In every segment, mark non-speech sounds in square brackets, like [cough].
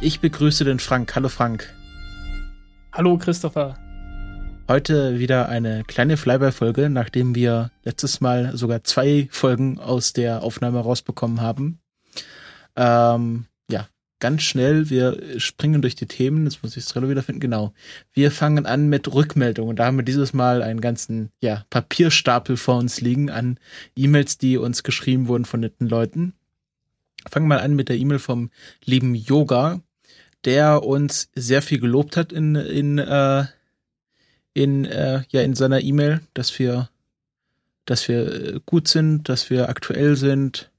Ich begrüße den Frank. Hallo Frank. Hallo Christopher. Heute wieder eine kleine Flyby-Folge, nachdem wir letztes Mal sogar zwei Folgen aus der Aufnahme rausbekommen haben. Ähm, ja, ganz schnell, wir springen durch die Themen, jetzt muss ich Trello wiederfinden, genau. Wir fangen an mit Rückmeldungen. Da haben wir dieses Mal einen ganzen ja, Papierstapel vor uns liegen an E-Mails, die uns geschrieben wurden von netten Leuten. Fangen wir mal an mit der E-Mail vom lieben Yoga, der uns sehr viel gelobt hat in, in, äh, in, äh, ja, in seiner E-Mail, dass wir, dass wir gut sind, dass wir aktuell sind,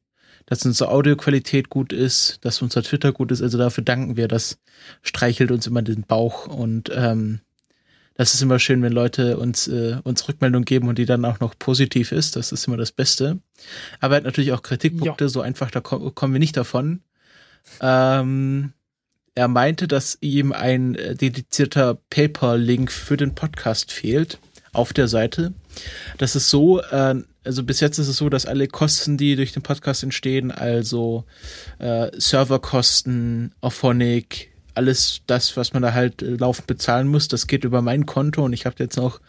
dass unsere Audioqualität gut ist, dass unser Twitter gut ist. Also dafür danken wir. Das streichelt uns immer den Bauch und ähm, das ist immer schön, wenn Leute uns, äh, uns Rückmeldung geben und die dann auch noch positiv ist. Das ist immer das Beste. Aber er hat natürlich auch Kritikpunkte, ja. so einfach, da ko kommen wir nicht davon. Ähm, er meinte, dass ihm ein äh, dedizierter Paper-Link für den Podcast fehlt auf der Seite. Das ist so, äh, also bis jetzt ist es so, dass alle Kosten, die durch den Podcast entstehen, also äh, Serverkosten, Auphonic, alles das, was man da halt äh, laufend bezahlen muss, das geht über mein Konto und ich habe jetzt noch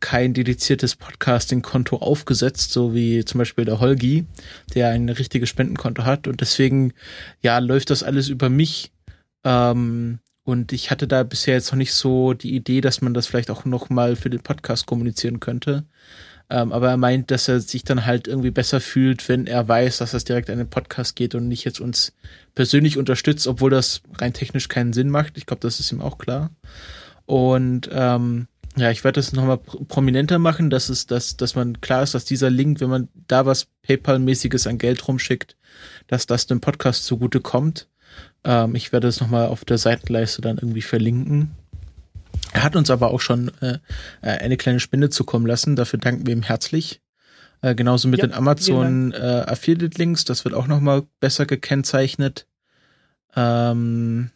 kein dediziertes Podcasting-Konto aufgesetzt, so wie zum Beispiel der Holgi, der ein richtiges Spendenkonto hat und deswegen, ja, läuft das alles über mich ähm, und ich hatte da bisher jetzt noch nicht so die Idee, dass man das vielleicht auch noch mal für den Podcast kommunizieren könnte. Ähm, aber er meint, dass er sich dann halt irgendwie besser fühlt, wenn er weiß, dass das direkt an den Podcast geht und nicht jetzt uns persönlich unterstützt, obwohl das rein technisch keinen Sinn macht. Ich glaube, das ist ihm auch klar. Und ähm, ja, ich werde das nochmal prominenter machen, dass es, dass, dass man klar ist, dass dieser Link, wenn man da was PayPal-mäßiges an Geld rumschickt, dass das dem Podcast zugute kommt. Ähm, ich werde es nochmal auf der Seitenleiste dann irgendwie verlinken. Er hat uns aber auch schon äh, äh, eine kleine Spende zukommen lassen. Dafür danken wir ihm herzlich. Äh, genauso mit ja, den Amazon äh, Affiliate Links. Das wird auch noch mal besser gekennzeichnet. Ähm,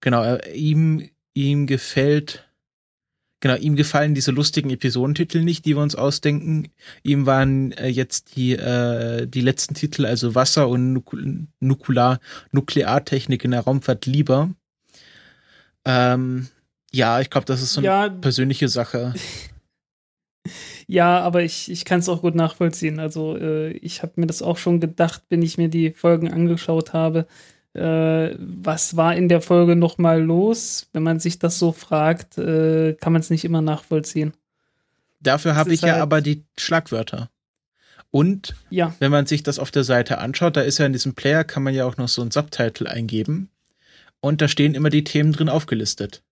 genau, äh, ihm ihm gefällt genau ihm gefallen diese lustigen Episodentitel nicht, die wir uns ausdenken. Ihm waren äh, jetzt die äh, die letzten Titel, also Wasser und Nukular Nukleartechnik in der Raumfahrt lieber. Ähm, ja, ich glaube, das ist so eine ja, persönliche Sache. [laughs] ja, aber ich, ich kann es auch gut nachvollziehen. Also äh, ich habe mir das auch schon gedacht, wenn ich mir die Folgen angeschaut habe. Äh, was war in der Folge noch mal los? Wenn man sich das so fragt, äh, kann man es nicht immer nachvollziehen. Dafür habe ich halt ja aber die Schlagwörter. Und ja. wenn man sich das auf der Seite anschaut, da ist ja in diesem Player, kann man ja auch noch so ein Subtitle eingeben und da stehen immer die Themen drin aufgelistet.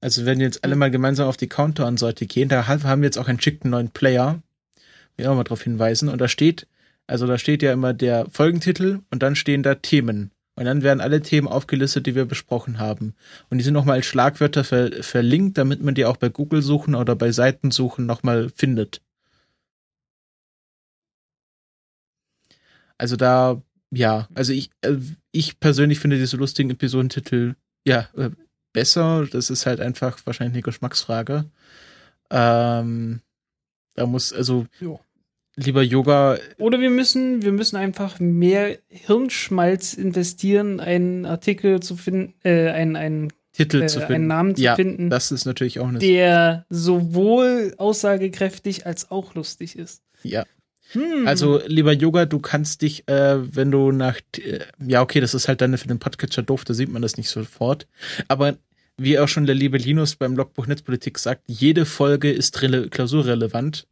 Also wenn wir jetzt alle mal gemeinsam auf die Countdown-Seite gehen, da haben wir jetzt auch einen schicken neuen Player, will auch mal darauf hinweisen, und da steht, also da steht ja immer der Folgentitel und dann stehen da Themen. Und dann werden alle Themen aufgelistet, die wir besprochen haben. Und die sind nochmal als Schlagwörter ver verlinkt, damit man die auch bei Google suchen oder bei Seitensuchen nochmal findet. Also da ja, also ich, äh, ich persönlich finde diese lustigen Episodentitel ja äh, besser. Das ist halt einfach wahrscheinlich eine Geschmacksfrage. Ähm, da muss, also jo. lieber Yoga. Oder wir müssen, wir müssen einfach mehr Hirnschmalz investieren, einen Artikel zu finden, äh, einen, einen Titel äh, zu finden. einen Namen zu ja, finden. Das ist natürlich auch eine der sowohl aussagekräftig als auch lustig ist. Ja. Hm. Also, lieber Yoga, du kannst dich, äh, wenn du nach, äh, ja, okay, das ist halt dann für den Podcatcher doof, da sieht man das nicht sofort. Aber wie auch schon der liebe Linus beim Logbuch Netzpolitik sagt, jede Folge ist klausurrelevant.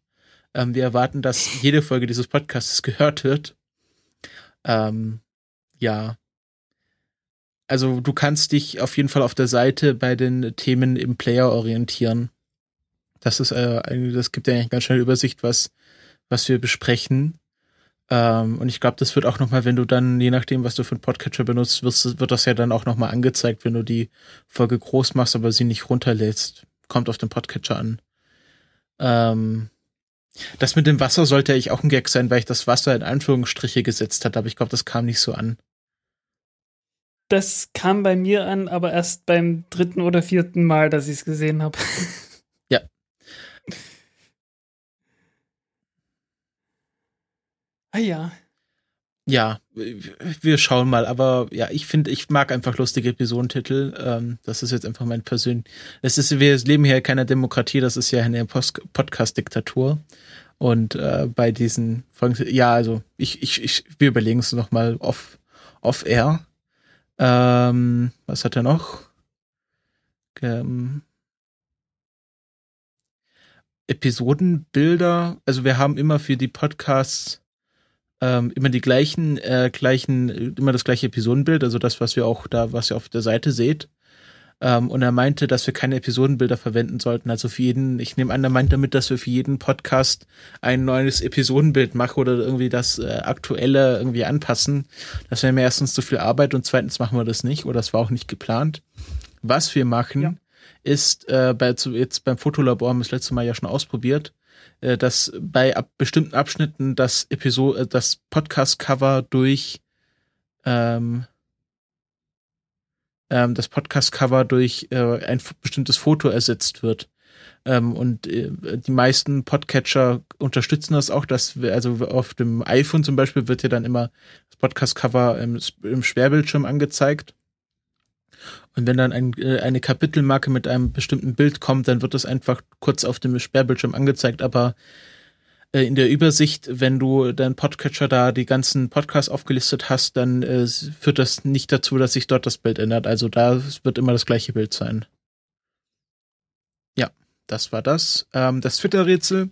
Ähm, wir erwarten, dass jede Folge dieses Podcasts [laughs] gehört wird. Ähm, ja. Also, du kannst dich auf jeden Fall auf der Seite bei den Themen im Player orientieren. Das ist, äh, das gibt ja eigentlich ganz schnell Übersicht, was was wir besprechen. Ähm, und ich glaube, das wird auch nochmal, wenn du dann, je nachdem, was du für einen Podcatcher benutzt, wirst, wird das ja dann auch nochmal angezeigt, wenn du die Folge groß machst, aber sie nicht runterlädst. Kommt auf den Podcatcher an. Ähm, das mit dem Wasser sollte eigentlich auch ein Gag sein, weil ich das Wasser in Anführungsstriche gesetzt hat, aber ich glaube, das kam nicht so an. Das kam bei mir an, aber erst beim dritten oder vierten Mal, dass ich es gesehen habe. [laughs] Ja. Ah ja. Ja, wir schauen mal, aber ja, ich finde, ich mag einfach lustige Episodentitel. Ähm, das ist jetzt einfach mein persönlich. Das ist, wir leben hier in keiner Demokratie, das ist ja eine Podcast-Diktatur. Und äh, bei diesen Folgen, ja, also ich, ich, ich wir überlegen es nochmal off, off air. Ähm, was hat er noch? Ähm, Episodenbilder. Also wir haben immer für die Podcasts ähm, immer die gleichen, äh, gleichen, immer das gleiche Episodenbild, also das, was wir auch da, was ihr auf der Seite seht. Ähm, und er meinte, dass wir keine Episodenbilder verwenden sollten. Also für jeden, ich nehme an, er meint damit, dass wir für jeden Podcast ein neues Episodenbild machen oder irgendwie das äh, aktuelle irgendwie anpassen. Das wäre mir erstens zu viel Arbeit und zweitens machen wir das nicht oder das war auch nicht geplant. Was wir machen, ja. ist äh, bei, jetzt beim Fotolabor haben wir das letzte Mal ja schon ausprobiert, äh, dass bei ab bestimmten Abschnitten das Episode, äh, das Podcast-Cover durch ähm, ähm, das Podcast-Cover durch äh, ein bestimmtes Foto ersetzt wird. Ähm, und äh, die meisten Podcatcher unterstützen das auch, dass wir, also auf dem iPhone zum Beispiel wird ja dann immer das Podcast-Cover im, im Sperrbildschirm angezeigt. Und wenn dann ein, äh, eine Kapitelmarke mit einem bestimmten Bild kommt, dann wird das einfach kurz auf dem Sperrbildschirm angezeigt, aber äh, in der Übersicht, wenn du deinen Podcatcher da die ganzen Podcasts aufgelistet hast, dann äh, führt das nicht dazu, dass sich dort das Bild ändert. Also da wird immer das gleiche Bild sein. Ja, das war das. Ähm, das Twitter-Rätsel.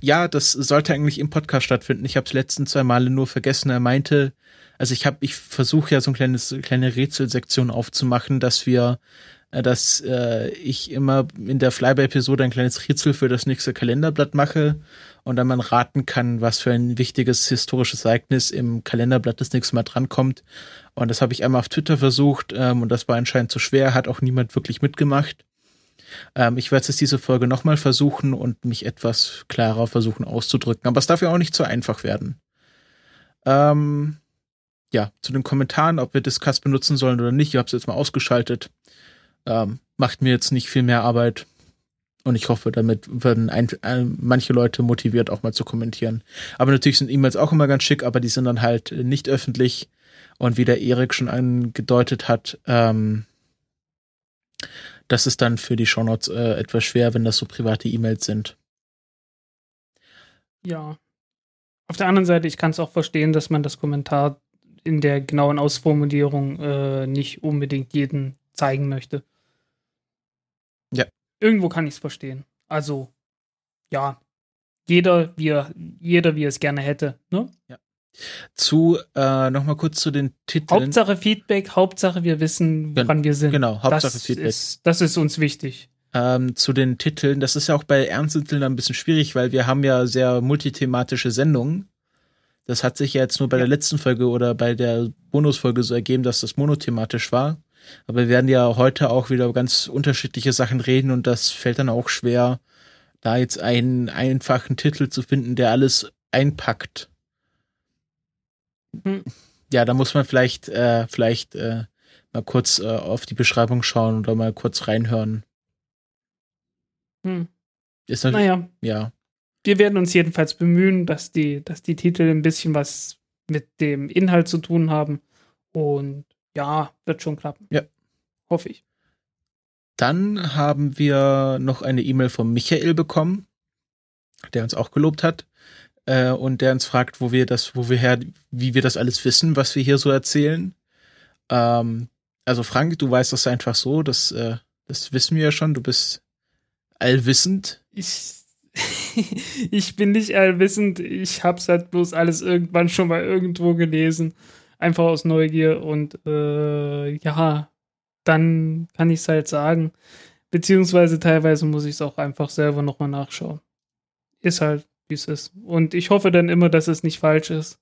Ja, das sollte eigentlich im Podcast stattfinden. Ich habe es letzten zwei Male nur vergessen. Er meinte, also ich habe, ich versuche ja so ein kleines kleine Rätselsektion aufzumachen, dass wir, äh, dass äh, ich immer in der Flyby-Episode ein kleines Rätsel für das nächste Kalenderblatt mache und dann man raten kann, was für ein wichtiges historisches Ereignis im Kalenderblatt das nächste Mal drankommt. Und das habe ich einmal auf Twitter versucht ähm, und das war anscheinend zu schwer, hat auch niemand wirklich mitgemacht. Ähm, ich werde jetzt diese Folge nochmal versuchen und mich etwas klarer versuchen auszudrücken, aber es darf ja auch nicht zu einfach werden. Ähm, ja, zu den Kommentaren, ob wir Discuss benutzen sollen oder nicht, ich habe es jetzt mal ausgeschaltet. Ähm, macht mir jetzt nicht viel mehr Arbeit. Und ich hoffe, damit werden ein, ein, manche Leute motiviert, auch mal zu kommentieren. Aber natürlich sind E-Mails auch immer ganz schick, aber die sind dann halt nicht öffentlich. Und wie der Erik schon angedeutet hat, ähm, das ist dann für die Shownotes äh, etwas schwer, wenn das so private E-Mails sind. Ja. Auf der anderen Seite, ich kann es auch verstehen, dass man das Kommentar in der genauen Ausformulierung äh, nicht unbedingt jeden zeigen möchte. Ja. Irgendwo kann ich es verstehen. Also, ja, jeder, wie er, jeder, wie er es gerne hätte. Ne? Ja. Zu, äh, nochmal kurz zu den Titeln. Hauptsache Feedback, Hauptsache wir wissen, woran wir sind. Genau, Hauptsache das Feedback. Ist, das ist uns wichtig. Ähm, zu den Titeln, das ist ja auch bei Ernsttiteln ein bisschen schwierig, weil wir haben ja sehr multithematische Sendungen. Das hat sich ja jetzt nur bei ja. der letzten Folge oder bei der Bonusfolge so ergeben, dass das monothematisch war. Aber wir werden ja heute auch wieder ganz unterschiedliche Sachen reden und das fällt dann auch schwer, da jetzt einen einfachen Titel zu finden, der alles einpackt. Hm. Ja, da muss man vielleicht, äh, vielleicht äh, mal kurz äh, auf die Beschreibung schauen oder mal kurz reinhören. Hm. Ist naja. Ja. Wir werden uns jedenfalls bemühen, dass die, dass die Titel ein bisschen was mit dem Inhalt zu tun haben. Und ja, wird schon klappen. Ja. Hoffe ich. Dann haben wir noch eine E-Mail von Michael bekommen, der uns auch gelobt hat. Äh, und der uns fragt, wo wir das, wo wir her, wie wir das alles wissen, was wir hier so erzählen. Ähm, also Frank, du weißt das einfach so, das, äh, das wissen wir ja schon, du bist allwissend. Ich, [laughs] ich bin nicht allwissend, ich hab's halt bloß alles irgendwann schon mal irgendwo gelesen einfach aus Neugier und äh, ja, dann kann ich es halt sagen. Beziehungsweise teilweise muss ich es auch einfach selber nochmal nachschauen. Ist halt, wie es ist. Und ich hoffe dann immer, dass es nicht falsch ist.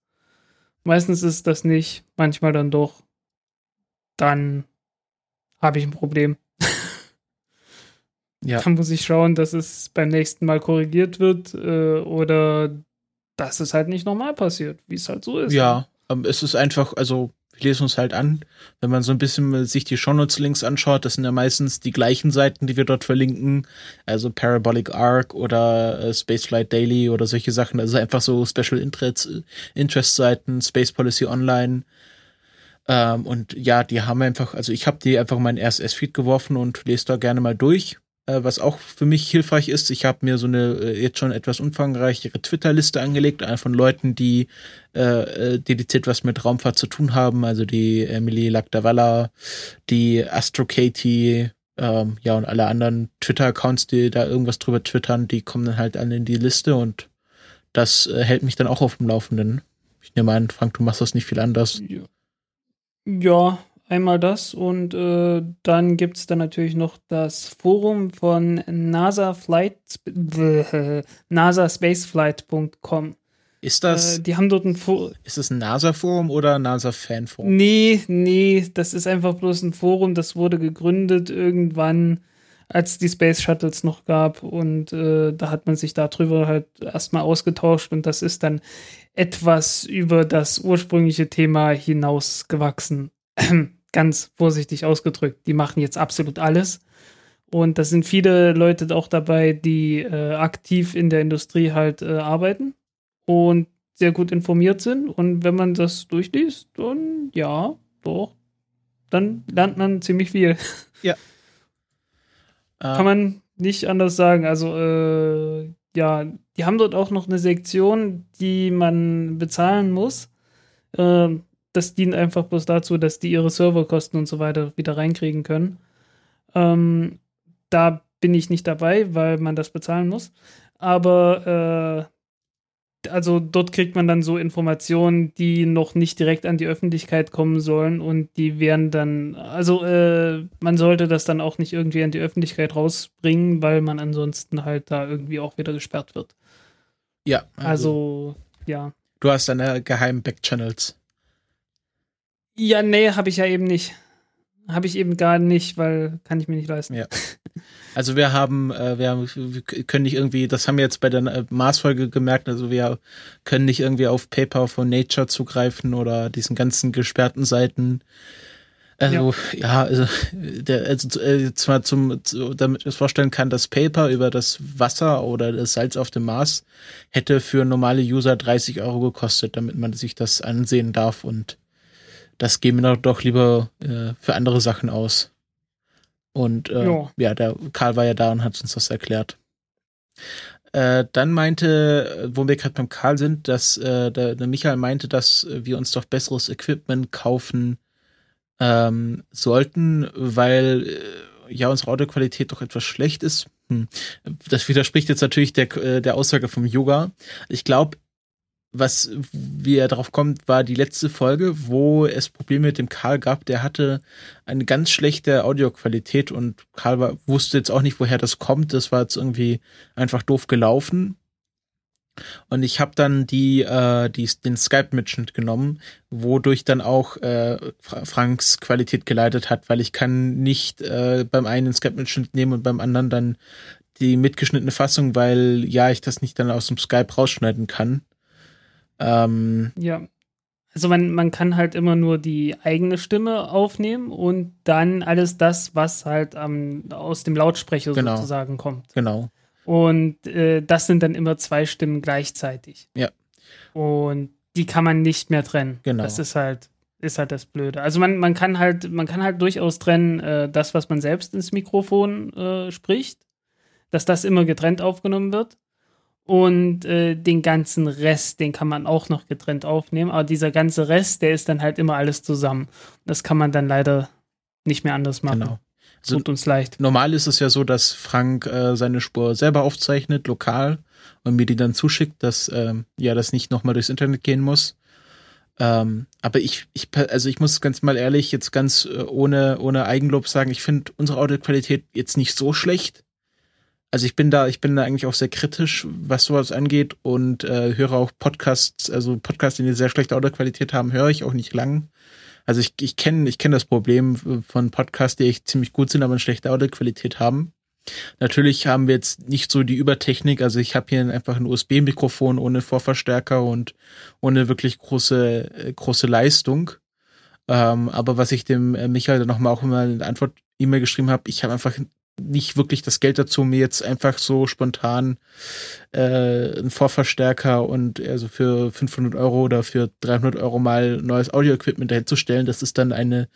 Meistens ist das nicht, manchmal dann doch. Dann habe ich ein Problem. Ja. Dann muss ich schauen, dass es beim nächsten Mal korrigiert wird äh, oder dass es halt nicht normal passiert, wie es halt so ist. Ja, ähm, es ist einfach, also wir lesen uns halt an, wenn man so ein bisschen sich die Shownotes-Links anschaut, das sind ja meistens die gleichen Seiten, die wir dort verlinken, also Parabolic Arc oder äh, Spaceflight Daily oder solche Sachen, also einfach so Special Interest-Seiten, Space Policy Online, ähm, und ja, die haben einfach, also ich habe die einfach in meinen RSS-Feed geworfen und lese da gerne mal durch. Äh, was auch für mich hilfreich ist, ich habe mir so eine äh, jetzt schon etwas umfangreichere Twitter-Liste angelegt, von Leuten, die äh, äh, dediziert was mit Raumfahrt zu tun haben, also die Emily Lagdawalla, die Astro Katie, ähm, ja, und alle anderen Twitter-Accounts, die da irgendwas drüber twittern, die kommen dann halt alle in die Liste und das äh, hält mich dann auch auf dem Laufenden. Ich nehme an, Frank, du machst das nicht viel anders. Ja, einmal das und äh, dann gibt es dann natürlich noch das Forum von NASA [laughs] Flight, äh, nasaspaceflight.com. Ist das? Äh, die haben dort ein Forum. Ist das ein NASA-Forum oder ein NASA-Fan-Forum? Nee, nee, das ist einfach bloß ein Forum, das wurde gegründet irgendwann, als die Space Shuttles noch gab und äh, da hat man sich darüber halt erstmal ausgetauscht und das ist dann etwas über das ursprüngliche Thema hinausgewachsen. [clears throat] Ganz vorsichtig ausgedrückt. Die machen jetzt absolut alles. Und da sind viele Leute auch dabei, die äh, aktiv in der Industrie halt äh, arbeiten und sehr gut informiert sind. Und wenn man das durchliest, dann ja, doch, dann lernt man ziemlich viel. [laughs] Ja. Kann man nicht anders sagen. Also, äh, ja, die haben dort auch noch eine Sektion, die man bezahlen muss. Äh, das dient einfach bloß dazu, dass die ihre Serverkosten und so weiter wieder reinkriegen können. Ähm, da bin ich nicht dabei, weil man das bezahlen muss. Aber äh, also dort kriegt man dann so Informationen, die noch nicht direkt an die Öffentlichkeit kommen sollen und die werden dann, also äh, man sollte das dann auch nicht irgendwie an die Öffentlichkeit rausbringen, weil man ansonsten halt da irgendwie auch wieder gesperrt wird. Ja. Also, also ja. Du hast deine geheimen Backchannels. Ja, nee, habe ich ja eben nicht. Habe ich eben gar nicht, weil kann ich mir nicht leisten. Ja. Also wir haben, äh, wir, haben, wir können nicht irgendwie, das haben wir jetzt bei der äh, Maßfolge gemerkt, also wir können nicht irgendwie auf Paper von Nature zugreifen oder diesen ganzen gesperrten Seiten. Also ja, ja also, der, also äh, zwar zum, zu, damit ich es vorstellen kann, das Paper über das Wasser oder das Salz auf dem Mars hätte für normale User 30 Euro gekostet, damit man sich das ansehen darf und das geben wir doch lieber äh, für andere Sachen aus. Und äh, ja. ja, der Karl war ja da und hat uns das erklärt. Äh, dann meinte, wo wir gerade beim Karl sind, dass äh, der, der Michael meinte, dass wir uns doch besseres Equipment kaufen ähm, sollten, weil äh, ja unsere Audioqualität doch etwas schlecht ist. Hm. Das widerspricht jetzt natürlich der, äh, der Aussage vom Yoga. Ich glaube, was, wie er drauf kommt, war die letzte Folge, wo es Probleme mit dem Karl gab. Der hatte eine ganz schlechte Audioqualität und Karl war, wusste jetzt auch nicht, woher das kommt. Das war jetzt irgendwie einfach doof gelaufen. Und ich habe dann die, äh, die, den Skype-Mitschnitt genommen, wodurch dann auch äh, Franks Qualität geleitet hat, weil ich kann nicht äh, beim einen Skype-Mitschnitt nehmen und beim anderen dann die mitgeschnittene Fassung, weil ja, ich das nicht dann aus dem Skype rausschneiden kann. Ähm, ja. Also man, man kann halt immer nur die eigene Stimme aufnehmen und dann alles das, was halt ähm, aus dem Lautsprecher genau. sozusagen kommt. Genau. Und äh, das sind dann immer zwei Stimmen gleichzeitig. Ja. Und die kann man nicht mehr trennen. Genau. Das ist halt, ist halt das Blöde. Also man, man kann halt, man kann halt durchaus trennen, äh, das, was man selbst ins Mikrofon äh, spricht, dass das immer getrennt aufgenommen wird. Und äh, den ganzen Rest, den kann man auch noch getrennt aufnehmen. Aber dieser ganze Rest, der ist dann halt immer alles zusammen. Das kann man dann leider nicht mehr anders machen. Genau. Also Tut uns leicht. Normal ist es ja so, dass Frank äh, seine Spur selber aufzeichnet, lokal, und mir die dann zuschickt, dass ähm, ja das nicht nochmal durchs Internet gehen muss. Ähm, aber ich, ich, also ich muss ganz mal ehrlich jetzt ganz äh, ohne, ohne Eigenlob sagen, ich finde unsere Audioqualität jetzt nicht so schlecht. Also ich bin da, ich bin da eigentlich auch sehr kritisch, was sowas angeht und äh, höre auch Podcasts, also Podcasts, die eine sehr schlechte Audioqualität haben, höre ich auch nicht lang. Also ich, ich kenne ich kenn das Problem von Podcasts, die echt ziemlich gut sind, aber eine schlechte Audioqualität haben. Natürlich haben wir jetzt nicht so die Übertechnik, also ich habe hier einfach ein USB-Mikrofon ohne Vorverstärker und ohne wirklich große, äh, große Leistung. Ähm, aber was ich dem äh, Michael dann nochmal auch immer in der Antwort-E-Mail geschrieben habe, ich habe einfach nicht wirklich das Geld dazu, mir jetzt einfach so spontan äh, einen Vorverstärker und also für 500 Euro oder für 300 Euro mal neues Audio-Equipment dahinzustellen. Das ist dann eine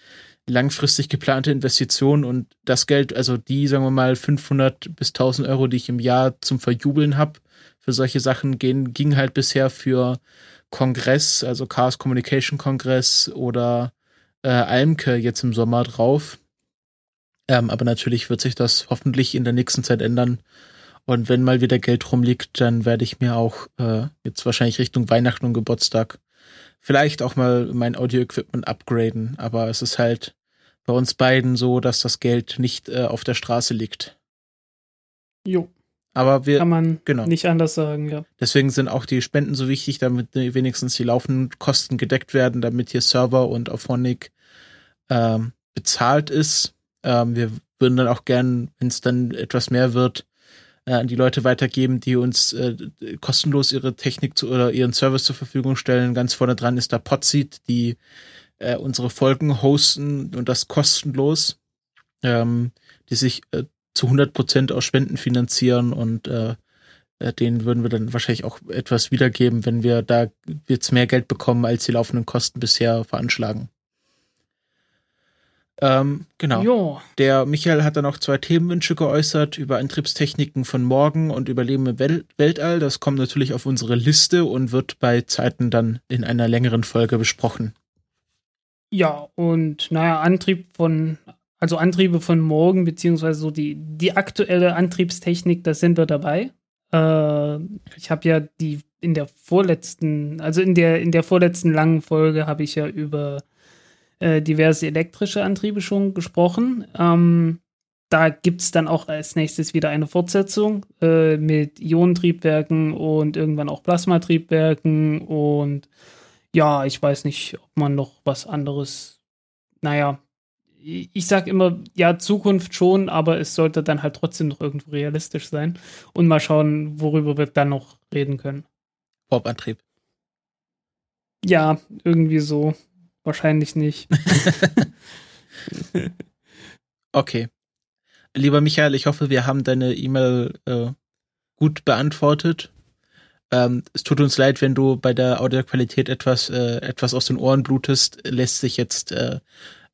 langfristig geplante Investition und das Geld, also die, sagen wir mal, 500 bis 1000 Euro, die ich im Jahr zum Verjubeln habe, für solche Sachen gehen, ging halt bisher für Kongress, also Chaos Communication Kongress oder äh, Almke jetzt im Sommer drauf. Ähm, aber natürlich wird sich das hoffentlich in der nächsten Zeit ändern. Und wenn mal wieder Geld rumliegt, dann werde ich mir auch äh, jetzt wahrscheinlich Richtung Weihnachten und Geburtstag vielleicht auch mal mein Audio-Equipment upgraden. Aber es ist halt bei uns beiden so, dass das Geld nicht äh, auf der Straße liegt. Jo. Aber wir Kann man genau. nicht anders sagen, ja. Deswegen sind auch die Spenden so wichtig, damit wenigstens die laufenden Kosten gedeckt werden, damit hier Server und Auphonic ähm, bezahlt ist. Ähm, wir würden dann auch gern, wenn es dann etwas mehr wird, äh, an die Leute weitergeben, die uns äh, kostenlos ihre Technik zu, oder ihren Service zur Verfügung stellen. Ganz vorne dran ist da Podseed, die äh, unsere Folgen hosten und das kostenlos, ähm, die sich äh, zu 100 Prozent aus Spenden finanzieren und äh, äh, denen würden wir dann wahrscheinlich auch etwas wiedergeben, wenn wir da jetzt mehr Geld bekommen, als die laufenden Kosten bisher veranschlagen. Ähm, genau. Jo. Der Michael hat dann auch zwei Themenwünsche geäußert über Antriebstechniken von morgen und Überleben im Wel Weltall. Das kommt natürlich auf unsere Liste und wird bei Zeiten dann in einer längeren Folge besprochen. Ja, und naja, Antrieb von, also Antriebe von morgen, beziehungsweise so die, die aktuelle Antriebstechnik, da sind wir dabei. Äh, ich habe ja die in der vorletzten, also in der, in der vorletzten langen Folge habe ich ja über äh, diverse elektrische Antriebe schon gesprochen. Ähm, da gibt es dann auch als nächstes wieder eine Fortsetzung äh, mit Ionentriebwerken und irgendwann auch Plasmatriebwerken und ja, ich weiß nicht, ob man noch was anderes, naja, ich sag immer, ja, Zukunft schon, aber es sollte dann halt trotzdem noch irgendwo realistisch sein. Und mal schauen, worüber wir dann noch reden können. Bob-Antrieb. Ja, irgendwie so. Wahrscheinlich nicht. [laughs] okay. Lieber Michael, ich hoffe, wir haben deine E-Mail äh, gut beantwortet. Ähm, es tut uns leid, wenn du bei der Audioqualität etwas, äh, etwas aus den Ohren blutest, lässt sich jetzt äh,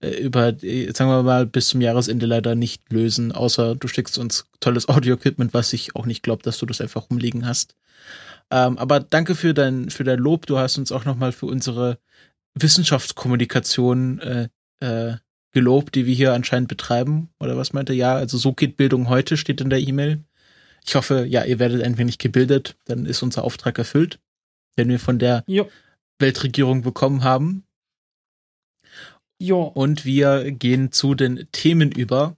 äh über, sagen wir mal, bis zum Jahresende leider nicht lösen, außer du schickst uns tolles Audio-Equipment, was ich auch nicht glaube, dass du das einfach rumliegen hast. Ähm, aber danke für dein, für dein Lob. Du hast uns auch nochmal für unsere Wissenschaftskommunikation äh, äh, gelobt, die wir hier anscheinend betreiben. Oder was meinte? Ja, also so geht Bildung heute, steht in der E-Mail. Ich hoffe, ja, ihr werdet ein wenig gebildet, dann ist unser Auftrag erfüllt, den wir von der jo. Weltregierung bekommen haben. Jo. Und wir gehen zu den Themen über,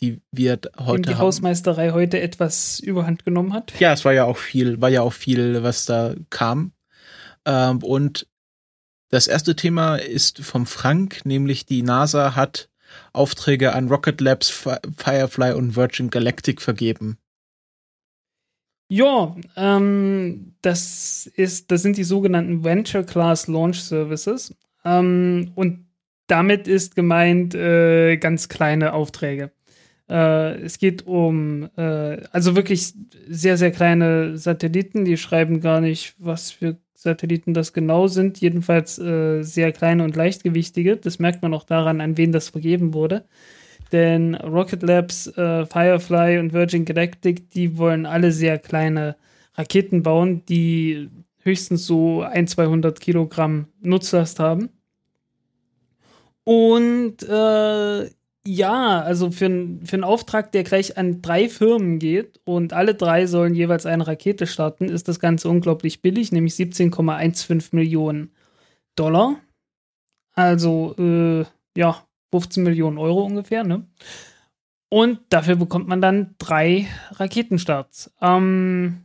die wir heute die haben. Hausmeisterei heute etwas überhand genommen hat. Ja, es war ja auch viel, war ja auch viel, was da kam. Ähm, und das erste Thema ist vom Frank, nämlich die NASA hat Aufträge an Rocket Labs, Firefly und Virgin Galactic vergeben. Ja, ähm, das ist, das sind die sogenannten Venture Class Launch Services. Ähm, und damit ist gemeint äh, ganz kleine Aufträge. Äh, es geht um, äh, also wirklich sehr, sehr kleine Satelliten, die schreiben gar nicht, was für Satelliten das genau sind, jedenfalls äh, sehr kleine und leichtgewichtige. Das merkt man auch daran, an wen das vergeben wurde. Denn Rocket Labs, äh, Firefly und Virgin Galactic, die wollen alle sehr kleine Raketen bauen, die höchstens so ein, 200 Kilogramm Nutzlast haben. Und äh, ja, also für, für einen Auftrag, der gleich an drei Firmen geht und alle drei sollen jeweils eine Rakete starten, ist das Ganze unglaublich billig, nämlich 17,15 Millionen Dollar. Also, äh, ja, 15 Millionen Euro ungefähr, ne? Und dafür bekommt man dann drei Raketenstarts. Ähm,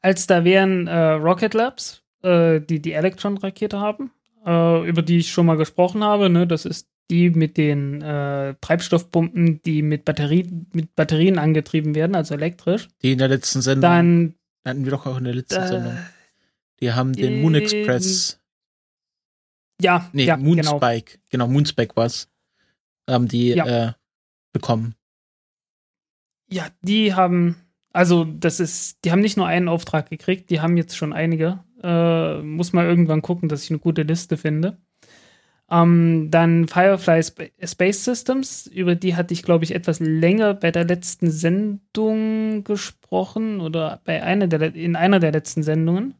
als da wären äh, Rocket Labs, äh, die die Electron-Rakete haben, äh, über die ich schon mal gesprochen habe. Ne? Das ist die mit den äh, Treibstoffpumpen, die mit, Batterie, mit Batterien angetrieben werden, also elektrisch. Die in der letzten Sendung. Dann hatten wir doch auch in der letzten äh, Sendung. Die haben den Moon äh, Express. Ja, Nee, ja, genau. Moonspike. Genau, Moonspike war's. Haben die Ja. äh, bekommen. Ja, die haben, also das ist, die haben nicht nur einen Auftrag gekriegt, die haben jetzt schon einige. Äh, muss mal irgendwann gucken, dass ich eine gute Liste finde. Ähm, dann Firefly Sp Space Systems, über die hatte ich, glaube ich, etwas länger bei der letzten Sendung gesprochen oder bei einer der, in einer der letzten Sendungen.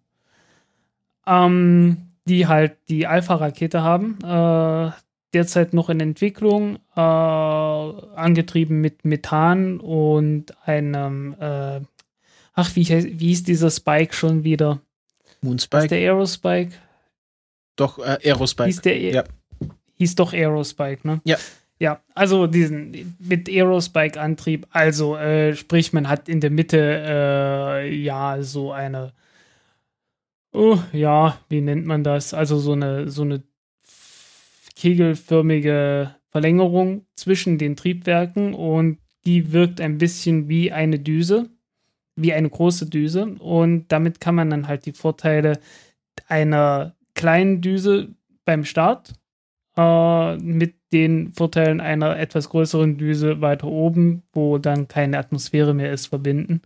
Ähm, die halt die Alpha-Rakete haben. Äh, derzeit noch in Entwicklung, äh, angetrieben mit Methan und einem, äh, ach, wie, wie hieß dieser Spike schon wieder? Ist Moonspike? der Aerospike? Doch, äh, Aerospike. Hieß der ja. hieß doch Aerospike, ne? Ja. Ja, also diesen mit Aerospike-Antrieb, also äh, sprich, man hat in der Mitte äh, ja so eine, oh ja, wie nennt man das? Also so eine so eine kegelförmige Verlängerung zwischen den Triebwerken und die wirkt ein bisschen wie eine Düse, wie eine große Düse und damit kann man dann halt die Vorteile einer kleinen Düse beim Start äh, mit den Vorteilen einer etwas größeren Düse weiter oben, wo dann keine Atmosphäre mehr ist, verbinden.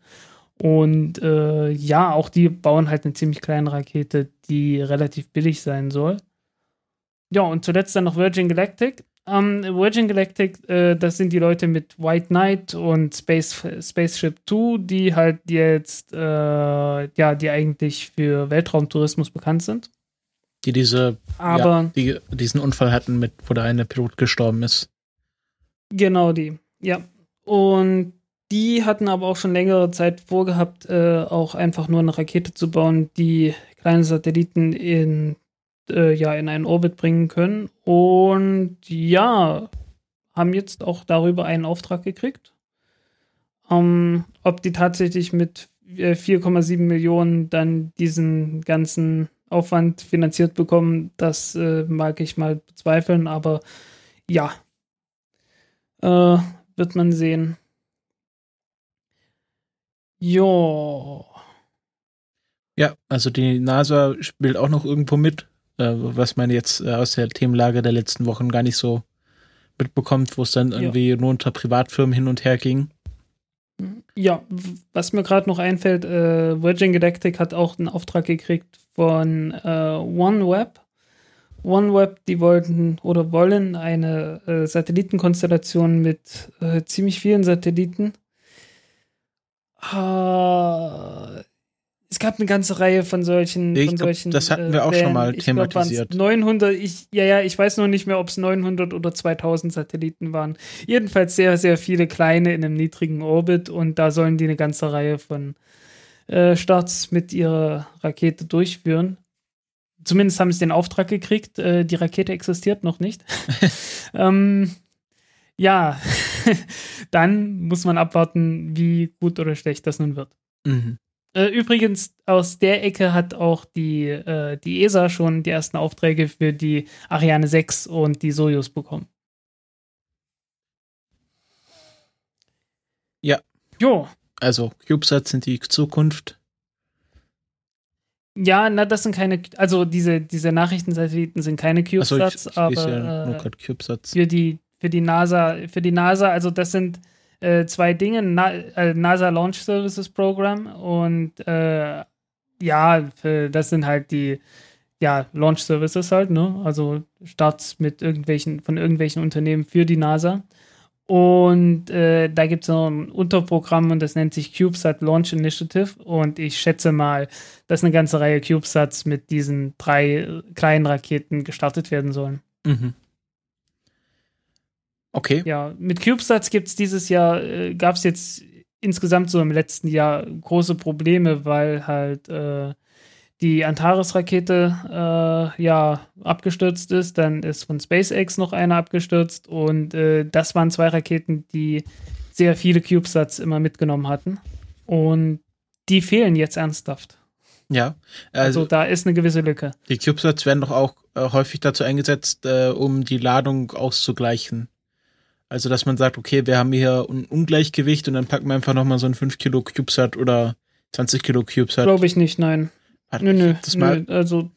Und äh, ja, auch die bauen halt eine ziemlich kleine Rakete, die relativ billig sein soll. Ja, und zuletzt dann noch Virgin Galactic. Ähm, Virgin Galactic, äh, das sind die Leute mit White Knight und Space, Spaceship 2, die halt jetzt, äh, ja, die eigentlich für Weltraumtourismus bekannt sind. Die diese, Aber ja, die diesen Unfall hatten, mit, wo der eine Pilot gestorben ist. Genau die, ja. Und die hatten aber auch schon längere Zeit vorgehabt, äh, auch einfach nur eine Rakete zu bauen, die kleine Satelliten in, äh, ja, in einen Orbit bringen können. Und ja, haben jetzt auch darüber einen Auftrag gekriegt. Ähm, ob die tatsächlich mit äh, 4,7 Millionen dann diesen ganzen Aufwand finanziert bekommen, das äh, mag ich mal bezweifeln, aber ja, äh, wird man sehen. Jo. Ja, also die NASA spielt auch noch irgendwo mit, äh, was man jetzt äh, aus der Themenlage der letzten Wochen gar nicht so mitbekommt, wo es dann Ja. irgendwie nur unter Privatfirmen hin und her ging. Ja, was mir gerade noch einfällt, äh, Virgin Galactic hat auch einen Auftrag gekriegt von äh, OneWeb. OneWeb, die wollten oder wollen eine äh, Satellitenkonstellation mit äh, ziemlich vielen Satelliten. Äh, es gab eine ganze Reihe von solchen. Ich von glaub, solchen das hatten äh, wir auch schon Plänen. mal Ich glaub, thematisiert. 900, ich, ja, ja, ich weiß noch nicht mehr, ob es 900 oder 2000 Satelliten waren. Jedenfalls sehr, sehr viele kleine in einem niedrigen Orbit und da sollen die eine ganze Reihe von äh, Starts mit ihrer Rakete durchführen. Zumindest haben sie den Auftrag gekriegt. Äh, die Rakete existiert noch nicht. [laughs] ähm, ja, [laughs] dann muss man abwarten, wie gut oder schlecht das nun wird. Mhm. Äh, übrigens, aus der Ecke hat auch die, äh, die ESA schon die ersten Aufträge für die Ariane 6 und die Soyuz bekommen. Ja. Jo. Also CubeSats sind die Zukunft. Ja, na, das sind keine, also diese, diese Nachrichtensatelliten sind keine ich, CubeSats, ich lese ja aber nur äh, CubeSats. für die, für die NASA, für die NASA, also das sind äh, zwei Dinge, Na, äh, NASA Launch Services Program und äh, ja, für, das sind halt die ja, Launch Services halt, ne? Also Starts mit irgendwelchen, von irgendwelchen Unternehmen für die NASA. Und äh, da gibt es noch ein Unterprogramm und das nennt sich CubeSat Launch Initiative. Und ich schätze mal, dass eine ganze Reihe CubeSats mit diesen drei äh, kleinen Raketen gestartet werden sollen. Mhm. Okay. Ja, mit CubeSats gibt es dieses Jahr, äh, gab es jetzt insgesamt so im letzten Jahr große Probleme, weil halt äh, die Antares-Rakete äh, ja abgestürzt ist, dann ist von SpaceX noch eine abgestürzt und äh, das waren zwei Raketen, die sehr viele CubeSats immer mitgenommen hatten und die fehlen jetzt ernsthaft. Ja, Also, also, da ist eine gewisse Lücke. die CubeSats werden doch auch äh, häufig dazu eingesetzt, äh, um die Ladung auszugleichen. Also, dass man sagt, okay, wir haben hier ein Ungleichgewicht und dann packen wir einfach nochmal so ein 5 Kilo CubeSat oder 20 Kilo CubeSat. Glaube ich nicht, nein. Hat Nö, nö, das mal nö. Also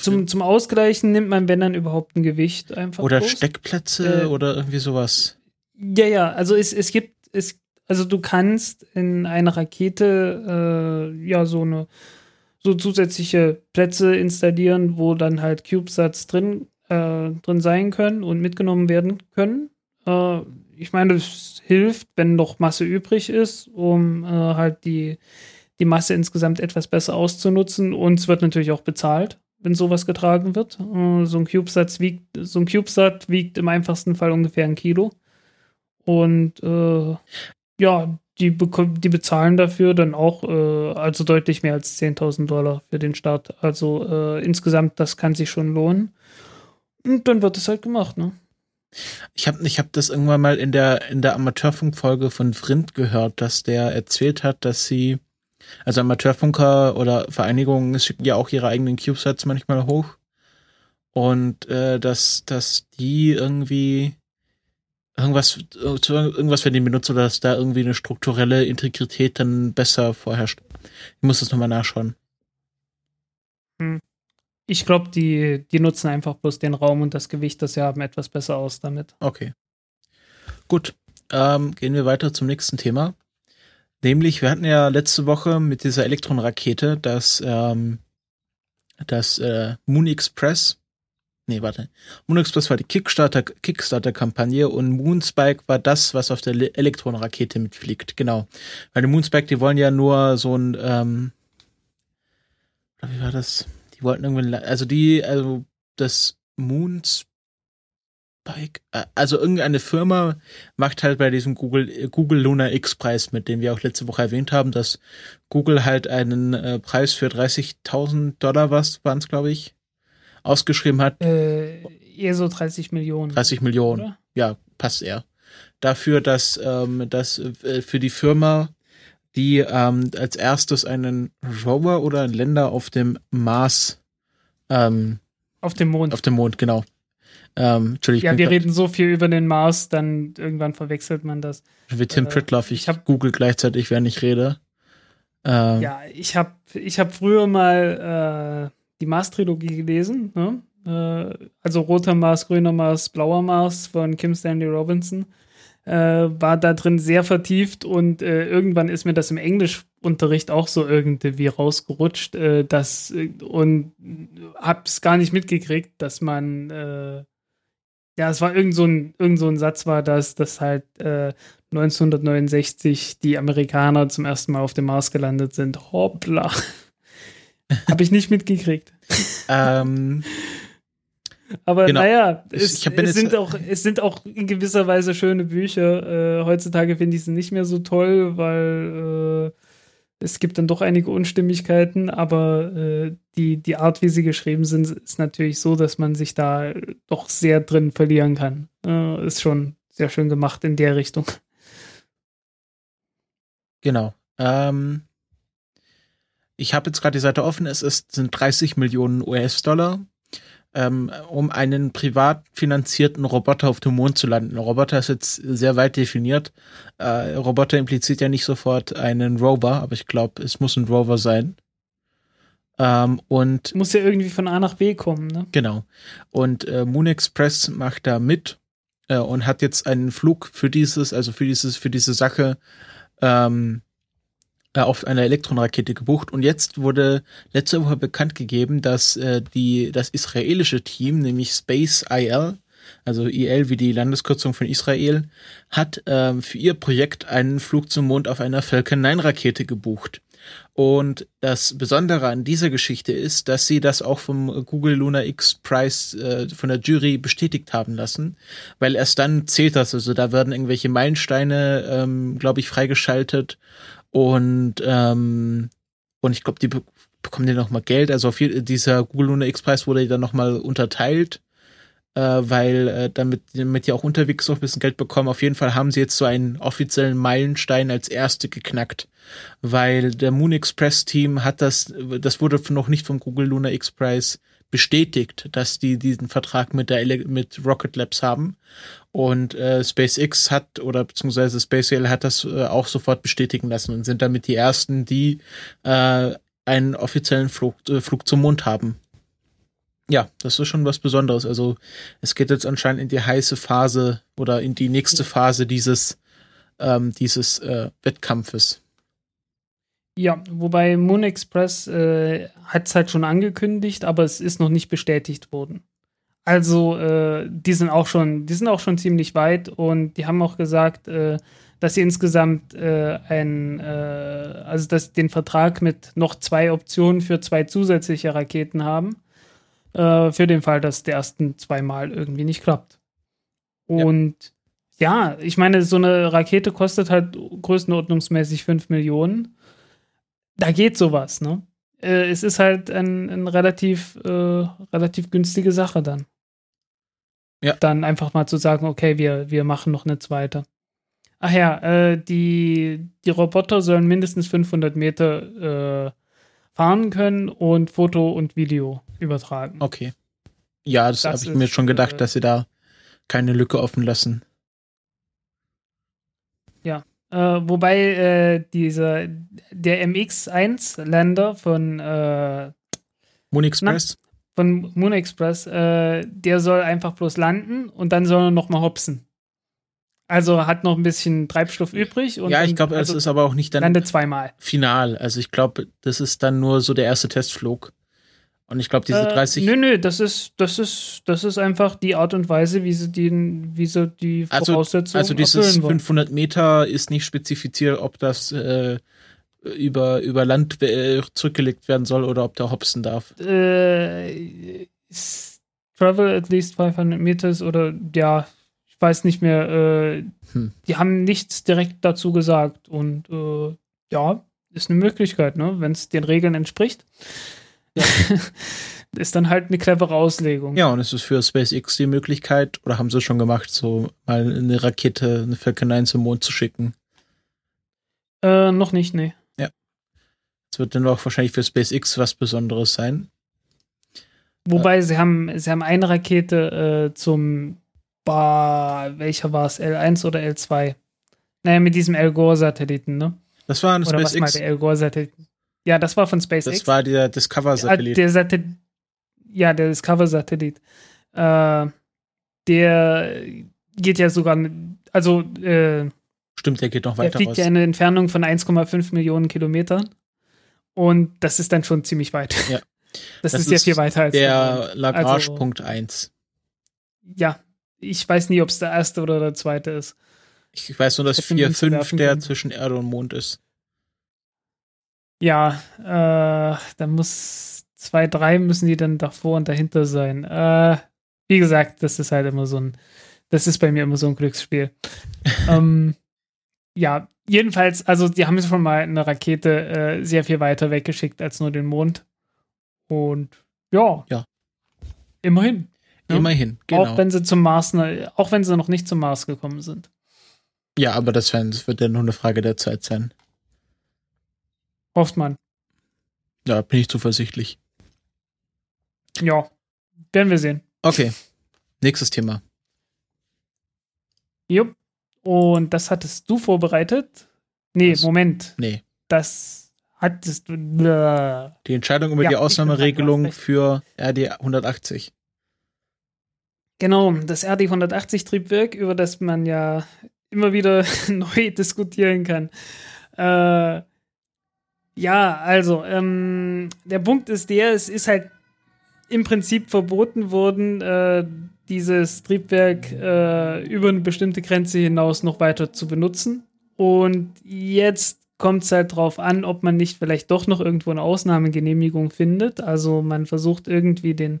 zum, zum Ausgleichen nimmt man, wenn dann überhaupt ein Gewicht einfach. oder bloß. Steckplätze Äh, oder irgendwie sowas. Ja, ja, also es, es gibt, es, also du kannst in einer Rakete äh, ja so eine so zusätzliche Plätze installieren, wo dann halt CubeSats drin, äh, drin sein können und mitgenommen werden können. Äh, ich meine, das hilft, wenn noch Masse übrig ist, um äh, halt die, die Masse insgesamt etwas besser auszunutzen. Und es wird natürlich auch bezahlt, wenn sowas getragen wird. Äh, so ein CubeSat wiegt, so ein CubeSat wiegt im einfachsten Fall ungefähr ein Kilo. Und äh, ja, die, die bezahlen dafür dann auch äh, also deutlich mehr als 10.000 Dollar für den Start. Also äh, insgesamt, das kann sich schon lohnen. Und dann wird es halt gemacht, ne? Ich habe ich hab das irgendwann mal in der, in der Amateurfunkfolge von Vrind gehört, dass der erzählt hat, dass sie, also Amateurfunker oder Vereinigungen schicken ja auch ihre eigenen CubeSats manchmal hoch. Und äh, dass, dass die irgendwie irgendwas, irgendwas werden die benutzt oder dass da irgendwie eine strukturelle Integrität dann besser vorherrscht. Ich muss das nochmal nachschauen. Ich glaube, die, die nutzen einfach bloß den Raum und das Gewicht, das sie haben, etwas besser aus damit. Okay. Gut. Ähm, gehen wir weiter zum nächsten Thema. Nämlich, wir hatten ja letzte Woche mit dieser Elektronrakete das, ähm, das äh, Moon Express. Nee, warte. Moon Express war die Kickstarter, Kickstarter-Kampagne und Moonspike war das, was auf der Le- Elektronrakete mitfliegt. Genau. Weil die Moonspike, die wollen ja nur so ein, ähm, wie war das? Die wollten irgendwie, also die, also das Moonspike, äh, also irgendeine Firma macht halt bei diesem Google, Google Lunar X Preis mit, den wir auch letzte Woche erwähnt haben, dass Google halt einen äh, Preis für 30.000 Dollar, was waren es, glaube ich, ausgeschrieben hat. Äh, eher so 30 Millionen. 30 Millionen. Oder? Ja, passt eher. Dafür, dass, ähm, dass äh, für die Firma, die ähm, als erstes einen Rover oder einen Länder auf dem Mars, ähm, Auf dem Mond. auf dem Mond, genau. Ähm, Entschuldigung, ja, wir reden so viel über den Mars, dann irgendwann verwechselt man das. wie Tim äh, Pritloff, ich, ich hab- google gleichzeitig, während ich rede. Ähm, Ja, ich habe ich hab früher mal äh, die Mars-Trilogie gelesen. Ne? Äh, also roter Mars, grüner Mars, blauer Mars von Kim Stanley Robinson. Äh, war da drin sehr vertieft und äh, irgendwann ist mir das im Englischunterricht auch so irgendwie rausgerutscht. Äh, das, äh, und hab's gar nicht mitgekriegt, dass man äh, ja, es war irgend so ein, irgend so ein Satz war das, dass halt äh, 1969 die Amerikaner zum ersten Mal auf dem Mars gelandet sind. Hoppla. [laughs] Habe ich nicht mitgekriegt. ähm, Aber Genau. naja, es, es, sind auch, es sind auch in gewisser Weise schöne Bücher. Äh, heutzutage finde ich sie nicht mehr so toll, weil äh, es gibt dann doch einige Unstimmigkeiten, aber äh, die, die Art, wie sie geschrieben sind, ist natürlich so, dass man sich da doch sehr drin verlieren kann. Äh, ist schon sehr schön gemacht in der Richtung. genau. Ähm, ich habe jetzt gerade die Seite offen, es ist, sind 30 Millionen US-Dollar, ähm, um einen privat finanzierten Roboter auf dem Mond zu landen. Roboter ist jetzt sehr weit definiert. Äh, Roboter impliziert ja nicht sofort einen Rover, aber ich glaube, es muss ein Rover sein. Ähm, und Muss ja irgendwie von A nach B kommen, ne? Genau. Und äh, Moon Express macht da mit äh, und hat jetzt einen Flug für dieses, also für dieses, für diese Sache ähm, äh, auf einer Elektronrakete gebucht. Und jetzt wurde letzte Woche bekannt gegeben, dass äh, die das israelische Team, nämlich Space IL, also IL wie die Landeskürzung von Israel, hat ähm, für ihr Projekt einen Flug zum Mond auf einer Falcon 9 Rakete gebucht. Und das Besondere an dieser Geschichte ist, dass sie das auch vom Google Lunar X Prize äh, von der Jury bestätigt haben lassen, weil erst dann zählt das. Also da werden irgendwelche Meilensteine, ähm, glaube ich, freigeschaltet und ähm, und ich glaube, die be- bekommen die nochmal Geld? Also auf je, dieser Google Lunar X-Preis wurde dann nochmal unterteilt, äh, weil äh, damit, damit die auch unterwegs noch ein bisschen Geld bekommen. Auf jeden Fall haben sie jetzt so einen offiziellen Meilenstein als erste geknackt, weil der Moon Express Team hat das, das wurde noch nicht vom Google Lunar X-Preis bestätigt, dass die diesen Vertrag mit der mit Rocket Labs haben. Und äh, SpaceX hat oder beziehungsweise SpaceL hat das äh, auch sofort bestätigen lassen und sind damit die ersten, die äh, einen offiziellen Flug, äh, Flug zum Mond haben. Ja, das ist schon was Besonderes. Also es geht jetzt anscheinend in die heiße Phase oder in die nächste Phase dieses ähm, dieses äh, Wettkampfes. Ja, wobei Moon Express äh, hat es halt schon angekündigt, aber es ist noch nicht bestätigt worden. Also äh, die sind auch schon, die sind auch schon ziemlich weit und die haben auch gesagt, äh, dass sie insgesamt äh, ein, äh, also dass den Vertrag mit noch zwei Optionen für zwei zusätzliche Raketen haben, äh, für den Fall, dass der ersten zweimal irgendwie nicht klappt. Und ja. ja, ich meine, so eine Rakete kostet halt größenordnungsmäßig 5 Millionen da geht sowas, ne? Äh, es ist halt ein, ein relativ, äh, relativ günstige Sache dann. Ja. Dann einfach mal zu sagen, okay, wir, wir machen noch eine zweite. Ach ja, äh, die, die Roboter sollen mindestens 500 Meter äh, fahren können und Foto und Video übertragen. Okay. Ja, das, das habe ich mir schon gedacht, äh, dass sie da keine Lücke offen lassen. Ja, äh, wobei äh, dieser der MX1-Länder von äh, Moon Express. Na, von Moon Express, äh, der soll einfach bloß landen und dann soll er noch mal hopsen. Also hat noch ein bisschen Treibstoff übrig. Und, ja, ich glaube, also es ist aber auch nicht dann landet zweimal. final. Also ich glaube, das ist dann nur so der erste Testflug. Und ich glaube, diese 30. Äh, nö, nö, das ist, das ist, das ist einfach die Art und Weise, wie sie die, wie sie die also, Voraussetzungen Also dieses 500 Meter ist nicht spezifiziert, ob das äh, über, über Land äh, zurückgelegt werden soll oder ob der hopsen darf. Äh, travel at least 500 meters oder ja, ich weiß nicht mehr. Äh, hm. Die haben nichts direkt dazu gesagt und äh, ja, ist eine Möglichkeit, ne, wenn es den Regeln entspricht. Ja. [laughs] ist dann halt eine clevere Auslegung. Ja, und es ist für SpaceX die Möglichkeit, oder haben sie schon gemacht, so mal eine Rakete, eine Falcon 9 zum Mond zu schicken? Äh, noch nicht, nee. Ja. Es wird dann auch wahrscheinlich für SpaceX was Besonderes sein. Wobei äh, sie haben, sie haben eine Rakete äh, zum, bah, welcher war es, L1 oder L2? Naja, mit diesem Al Gore-Satelliten, ne? Das war ein oder SpaceX. Was mal der Al Gore-Satellit? Ja, das war von SpaceX. Das war der Discover-Satellit. Der Satellit. Ja, der Discover-Satellit. Äh, der geht ja sogar, also äh, Stimmt, der geht noch weiter. Der fliegt raus. ja eine Entfernung von 1,5 Millionen Kilometern. Und das ist dann schon ziemlich weit. Ja. [laughs] Das, das ist, ist ja viel weiter als der Lagrange also, Punkt 1. Ja, ich weiß nie, ob es der erste oder der zweite ist. Ich weiß nur, dass 4, 5 der zwischen Erde und Mond ist. Ja, äh, da muss zwei, drei müssen die dann davor und dahinter sein. Äh, wie gesagt, das ist halt immer so ein, das ist bei mir immer so ein Glücksspiel. [laughs] ähm, ja, jedenfalls, also die haben schon mal eine Rakete äh, sehr viel weiter weggeschickt als nur den Mond. Und ja. Ja. Immerhin. Ne? Immerhin, genau. Auch wenn sie zum Mars, ne, auch wenn sie noch nicht zum Mars gekommen sind. Ja, aber das, wird ja nur eine Frage der Zeit sein. Hofft man. Ja, bin ich zuversichtlich. Ja, werden wir sehen. Okay, nächstes Thema. Jupp. Und das hattest du vorbereitet? Nee, das, Moment. Nee. Das hattest du. Äh, die Entscheidung über ja, die Ausnahmeregelung für RD 180. Genau, das RD 180 Triebwerk, über das man ja immer wieder [laughs] neu diskutieren kann. Äh, ja, also, ähm, der Punkt ist der, es ist halt im Prinzip verboten worden, äh, dieses Triebwerk äh, über eine bestimmte Grenze hinaus noch weiter zu benutzen. Und jetzt kommt es halt drauf an, ob man nicht vielleicht doch noch irgendwo eine Ausnahmegenehmigung findet. Also man versucht irgendwie den,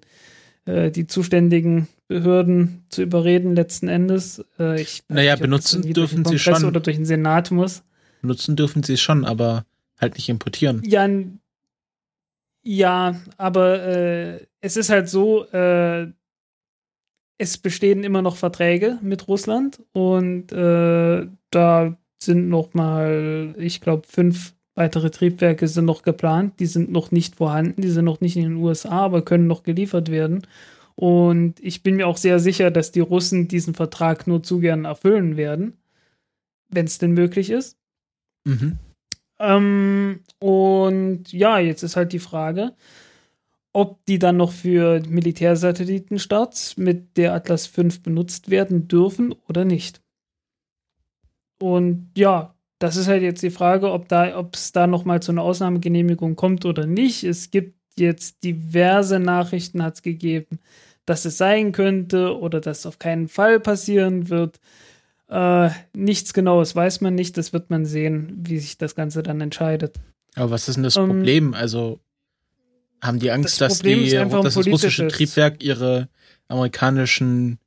äh, die zuständigen Behörden zu überreden letzten Endes. Äh, ich naja, nicht, benutzen dürfen sie schon. Oder durch den Senat muss. Benutzen dürfen sie schon, aber halt nicht importieren. Ja, Ja, aber äh, es ist halt so, äh, es bestehen immer noch Verträge mit Russland und äh, da sind noch mal, ich glaube, fünf weitere Triebwerke sind noch geplant. Die sind noch nicht vorhanden, die sind noch nicht in den USA, aber können noch geliefert werden. Und ich bin mir auch sehr sicher, dass die Russen diesen Vertrag nur zu gern erfüllen werden, wenn es denn möglich ist. Mhm. Ähm, und ja, jetzt ist halt die Frage, ob die dann noch für Militärsatellitenstarts mit der Atlas V benutzt werden dürfen oder nicht. Und ja, das ist halt jetzt die Frage, ob da, ob es da noch mal zu einer Ausnahmegenehmigung kommt oder nicht. Es gibt jetzt diverse Nachrichten, hat es gegeben, dass es sein könnte oder dass es auf keinen Fall passieren wird. Äh, nichts Genaues weiß man nicht. Das wird man sehen, wie sich das Ganze dann entscheidet. Aber was ist denn das ähm, Problem? Also haben die Angst, das dass, die, dass das russische Triebwerk ihre amerikanischen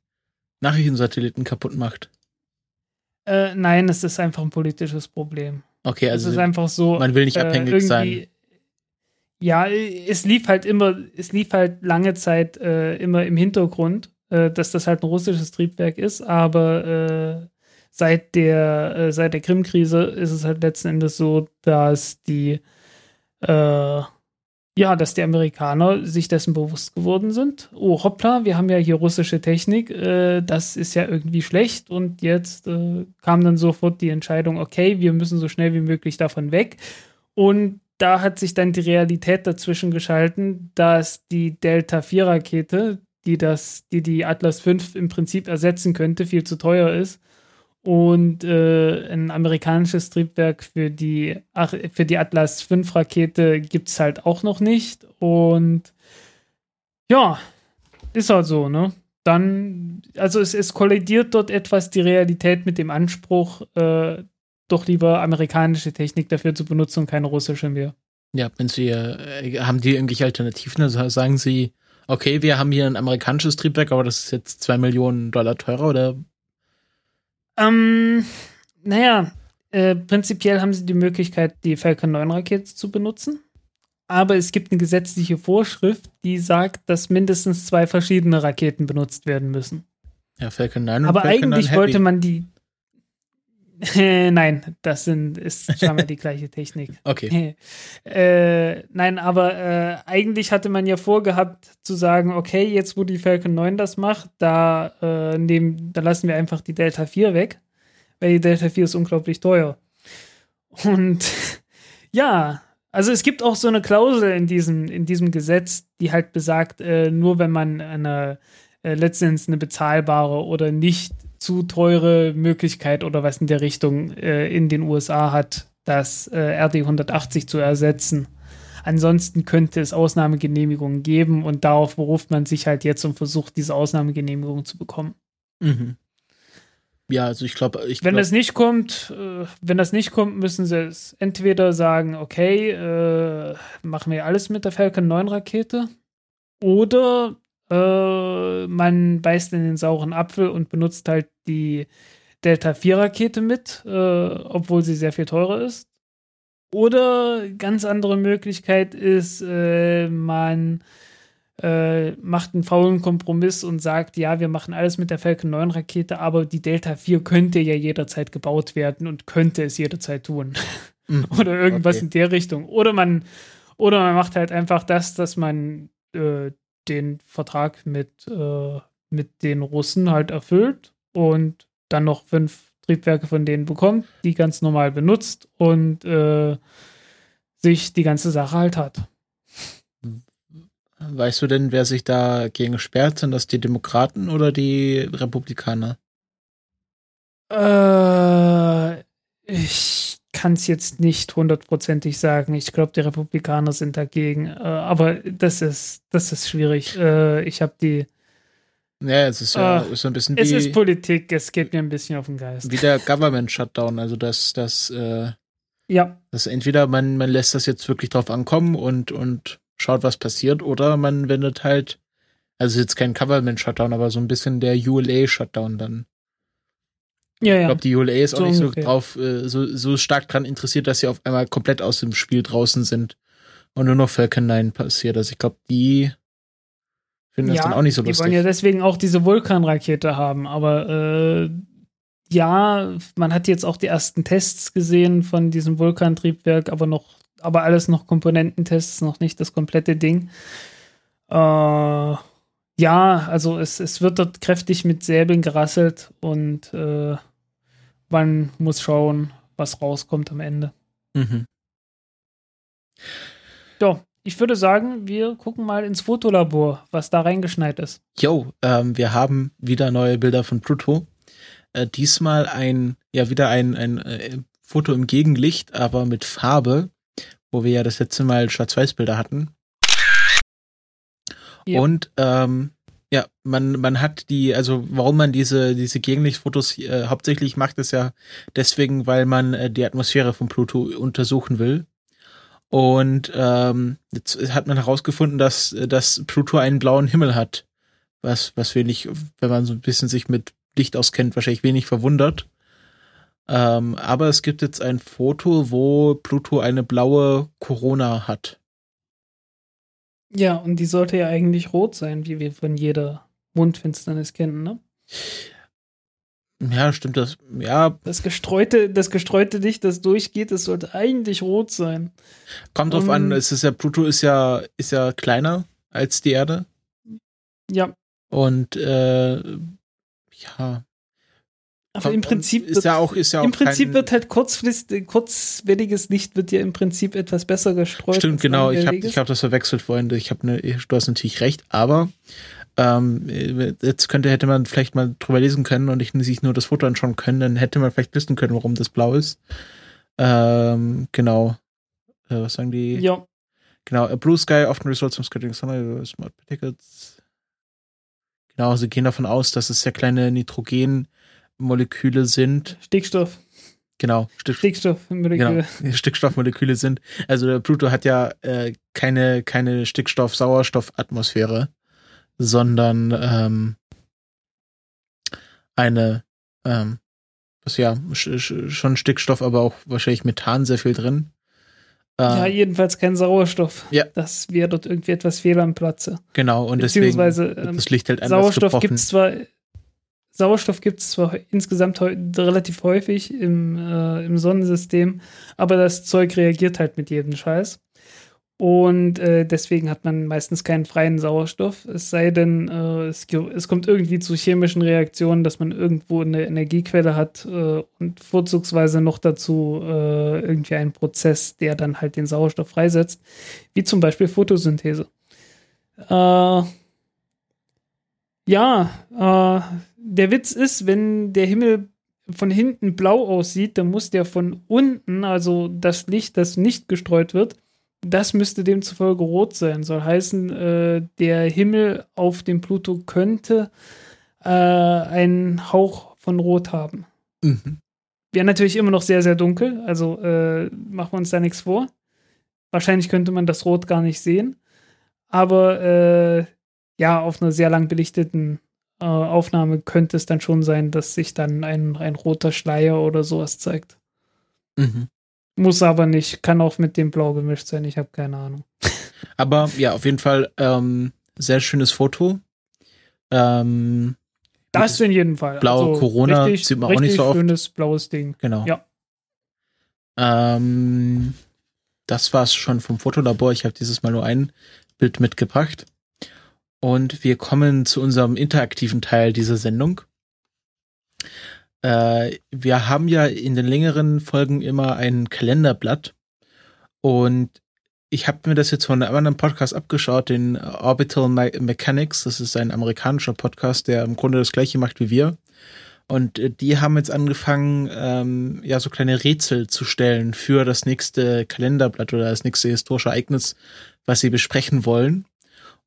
Nachrichtensatelliten kaputt macht? Äh, nein, es ist einfach ein politisches Problem. Okay, also es ist einfach so. Man will nicht abhängig äh, sein ja, es lief halt immer, es lief halt lange Zeit äh, immer im Hintergrund, äh, dass das halt ein russisches Triebwerk ist, aber äh, seit der, äh, seit der Krim-Krise ist es halt letzten Endes so, dass die, äh, ja, dass die Amerikaner sich dessen bewusst geworden sind. Oh, hoppla, wir haben ja hier russische Technik, äh, das ist ja irgendwie schlecht und jetzt kam dann sofort die Entscheidung, okay, wir müssen so schnell wie möglich davon weg. Und da hat sich dann die Realität dazwischen geschalten, dass die Delta 4 Rakete, die das, die die Atlas 5 im Prinzip ersetzen könnte, viel zu teuer ist. Und äh, ein amerikanisches Triebwerk für die, für die Atlas 5 Rakete gibt es halt auch noch nicht. Und ja, ist halt so, ne? Dann, also es, es kollidiert dort etwas die Realität mit dem Anspruch, äh, doch lieber amerikanische Technik dafür zu benutzen und keine russische mehr. Ja, wenn Sie, äh, haben die irgendwelche Alternativen? Also sagen Sie, okay, wir haben hier ein amerikanisches Triebwerk, aber das ist jetzt zwei Millionen Dollar teurer, oder? Ähm, naja, äh, prinzipiell haben Sie die Möglichkeit, die Falcon 9 Rakete zu benutzen. Aber es gibt eine gesetzliche Vorschrift, die sagt, dass mindestens zwei verschiedene Raketen benutzt werden müssen. Ja, Falcon 9 und Aber Falcon eigentlich wollte man die, nein, das sind, ist [laughs] scheinbar die gleiche Technik. Okay. [laughs] äh, nein, aber äh, eigentlich hatte man ja vorgehabt zu sagen, okay, jetzt wo die Falcon 9 das macht, da, äh, nehmen, da lassen wir einfach die Delta 4 weg, weil die Delta 4 ist unglaublich teuer. Und [laughs] ja, also es gibt auch so eine Klausel in diesem, in diesem Gesetz, die halt besagt, äh, nur wenn man eine äh, letztendlich eine bezahlbare oder nicht zu teure Möglichkeit oder was in der Richtung äh, in den USA hat, das äh, RD 180 zu ersetzen. Ansonsten könnte es Ausnahmegenehmigungen geben und darauf beruft man sich halt jetzt und versucht, diese Ausnahmegenehmigung zu bekommen. Mhm. Ja, also ich glaube, ich wenn das nicht kommt, äh, wenn das nicht kommt, müssen sie es entweder sagen, okay, äh, machen wir alles mit der Falcon 9 Rakete, oder äh, man beißt in den sauren Apfel und benutzt halt die Delta 4 Rakete mit, äh, obwohl sie sehr viel teurer ist. Oder ganz andere Möglichkeit ist, äh, man äh, macht einen faulen Kompromiss und sagt, ja, wir machen alles mit der Falcon 9 Rakete, aber die Delta 4 könnte ja jederzeit gebaut werden und könnte es jederzeit tun. Mhm. [laughs] oder irgendwas okay. in der Richtung. Oder man, oder man macht halt einfach das, dass man äh, den Vertrag mit, äh, mit den Russen halt erfüllt und dann noch fünf Triebwerke von denen bekommt, die ganz normal benutzt und äh, sich die ganze Sache halt hat. Weißt du denn, wer sich dagegen sperrt? Sind das die Demokraten oder die Republikaner? Äh, ich kann es jetzt nicht hundertprozentig sagen. Ich glaube, die Republikaner sind dagegen. Äh, aber das ist, das ist schwierig. Äh, ich habe die. Ja, es ist ja äh, so ein bisschen Es ist Politik, es geht mir ein bisschen auf den Geist. Wie der Government Shutdown, also dass das, äh, ja. dass entweder man, man lässt das jetzt wirklich drauf ankommen und, und schaut, was passiert, oder man wendet halt, also jetzt kein Government Shutdown, aber so ein bisschen der ULA Shutdown dann. Ja, ja. Ich glaube, die ULA ist so auch nicht so drauf, äh, so, so stark dran interessiert, dass sie auf einmal komplett aus dem Spiel draußen sind. und nur noch Falcon 9 passiert. Also ich glaube, die finden das dann auch nicht so lustig. Die wollen ja deswegen auch diese Vulkanrakete haben, aber äh, ja, man hat jetzt auch die ersten Tests gesehen von diesem Vulkantriebwerk, aber noch, aber alles noch Komponententests, noch nicht das komplette Ding. Äh, ja, also es, es wird dort kräftig mit Säbeln gerasselt und äh, man muss schauen, was rauskommt am Ende. Mhm. So, ich würde sagen, wir gucken mal ins Fotolabor, was da reingeschneit ist. Jo, ähm, wir haben wieder neue Bilder von Pluto. Äh, diesmal ein, ja, wieder ein, ein äh, Foto im Gegenlicht, aber mit Farbe, wo wir ja das letzte Mal Schwarz-Weiß-Bilder hatten. Ja. Und ähm, ja, man, man hat die, also warum man diese, diese Gegenlichtfotos äh, hauptsächlich macht, ist ja deswegen, weil man äh, die Atmosphäre von Pluto untersuchen will. Und ähm, jetzt hat man herausgefunden, dass, dass Pluto einen blauen Himmel hat. Was, was wenig, wenn man so ein bisschen sich mit Licht auskennt, wahrscheinlich wenig verwundert. Ähm, aber es gibt jetzt ein Foto, wo Pluto eine blaue Corona hat. Ja, und die sollte ja eigentlich rot sein, wie wir von jeder Mondfinsternis kennen, ne? Ja, stimmt das. Ja. Das gestreute, das gestreute Licht, das durchgeht, das sollte eigentlich rot sein. Kommt drauf um, an, es ist ja, Pluto ist ja, ist ja kleiner als die Erde. Ja. Und äh, ja, aber im Prinzip ist ja auch, ist ja auch im Prinzip wird halt kurzfristig, kurzwelliges Licht wird ja im Prinzip etwas besser gestreut. Stimmt, genau. Ich habe ich hab das verwechselt vorhin. Ich habe ne, du hast natürlich recht, aber ähm, jetzt könnte hätte man vielleicht mal drüber lesen können und ich sich nur das Foto anschauen können, dann hätte man vielleicht wissen können, warum das blau ist. Ähm, genau. Äh, was sagen die? Ja. Genau. A blue sky often results from scattering sunlight, smart particles. Genau, sie gehen davon aus, dass es sehr kleine Nitrogen Moleküle sind. Stickstoff. Genau, Stick Stickstoffmoleküle. Genau, [laughs] Stickstoffmoleküle sind. Also der Pluto hat ja äh, keine, keine Stickstoff-Sauerstoff-Atmosphäre, sondern ähm, eine, ähm, was ja, schon Stickstoff, aber auch wahrscheinlich Methan sehr viel drin. ja, ähm, jedenfalls kein Sauerstoff. Ja. Das wäre dort irgendwie etwas fehl am Platze. Genau, und deswegen ähm, das Licht halt Sauerstoff gibt es zwar Sauerstoff gibt es zwar insgesamt relativ häufig im, äh, im Sonnensystem, aber das Zeug reagiert halt mit jedem Scheiß. Und äh, deswegen hat man meistens keinen freien Sauerstoff. Es sei denn, äh, es, es, kommt irgendwie zu chemischen Reaktionen, dass man irgendwo eine Energiequelle hat äh, und vorzugsweise noch dazu äh, irgendwie einen Prozess, der dann halt den Sauerstoff freisetzt, wie zum Beispiel Photosynthese. Äh, ja, äh, der Witz ist, wenn der Himmel von hinten blau aussieht, dann muss der von unten, also das Licht, das nicht gestreut wird, das müsste demzufolge rot sein. Soll heißen, äh, der Himmel auf dem Pluto könnte äh, einen Hauch von Rot haben. Mhm. Wäre natürlich immer noch sehr, sehr dunkel, also äh, machen wir uns da nichts vor. Wahrscheinlich könnte man das Rot gar nicht sehen. Aber äh, ja, auf einer sehr lang belichteten äh, Aufnahme könnte es dann schon sein, dass sich dann ein, ein roter Schleier oder sowas zeigt. Mhm. Muss aber nicht, kann auch mit dem Blau gemischt sein, ich habe keine Ahnung. [laughs] Aber ja, auf jeden Fall ähm, sehr schönes Foto. Ähm, das in jedem Fall. Blaue also Corona richtig, sieht man auch nicht so oft. schönes blaues Ding. Genau. Ja. Ähm, das war's schon vom Fotolabor. Ich habe dieses Mal nur ein Bild mitgebracht. Und wir kommen zu unserem interaktiven Teil dieser Sendung. Äh, wir haben ja in den längeren Folgen immer ein Kalenderblatt. Und ich habe mir das jetzt von einem anderen Podcast abgeschaut, den Orbital Me Mechanics. Das ist ein amerikanischer Podcast, der im Grunde das gleiche macht wie wir. Und äh, die haben jetzt angefangen, ähm, ja, so kleine Rätsel zu stellen für das nächste Kalenderblatt oder das nächste historische Ereignis, was sie besprechen wollen.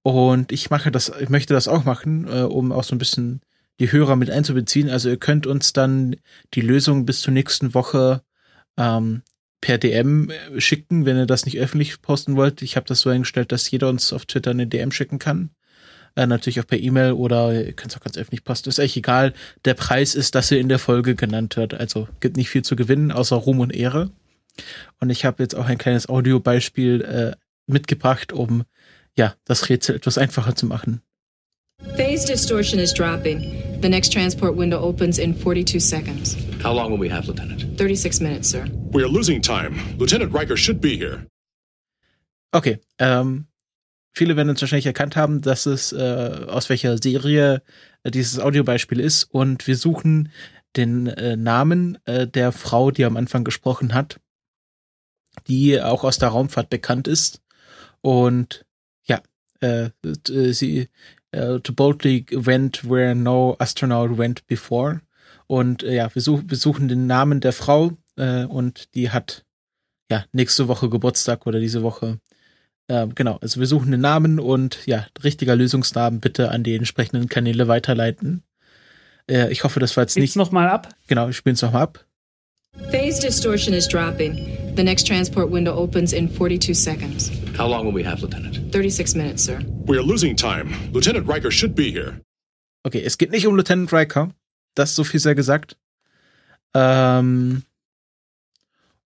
Und ich mache das, ich möchte das auch machen, äh, um auch so ein bisschen die Hörer mit einzubeziehen. Also ihr könnt uns dann die Lösung bis zur nächsten Woche ähm, per DM äh, schicken, wenn ihr das nicht öffentlich posten wollt. Ich habe das so eingestellt, dass jeder uns auf Twitter eine DM schicken kann. Äh, natürlich auch per E-Mail oder ihr könnt es auch ganz öffentlich posten. Ist echt egal. Der Preis ist, dass ihr in der Folge genannt wird. Also gibt nicht viel zu gewinnen, außer Ruhm und Ehre. Und ich habe jetzt auch ein kleines Audiobeispiel äh, mitgebracht, um ja das Rätsel etwas einfacher zu machen. Phase distortion is dropping. The next transport window opens in 42 seconds. How long will we have, Lieutenant? 36 minutes, sir. We are losing time. Lieutenant Riker should be here. Okay, ähm, viele werden uns wahrscheinlich erkannt haben, dass es äh, aus welcher Serie äh, dieses Audiobeispiel ist und wir suchen den äh, Namen äh, der Frau, die am Anfang gesprochen hat, die auch aus der Raumfahrt bekannt ist und äh, äh sie uh, to boldly went where no astronaut went before und äh, ja, wir, such, wir suchen den Namen der Frau äh, und die hat ja nächste Woche Geburtstag oder diese Woche ähm, genau, also wir suchen den Namen und ja, richtiger Lösungsnamen bitte an die entsprechenden Kanäle weiterleiten. Äh, ich hoffe, das war jetzt Spiel's nicht. noch mal ab. Genau, ich spiele es nochmal ab. Phase distortion is dropping. The next transport window opens in 42 seconds. How long will we have, Lieutenant? 36 minutes, sir. We are losing time. Lieutenant Riker should be here. Okay, es geht nicht um Lieutenant Riker. Das ist so viel sehr gesagt. Ähm,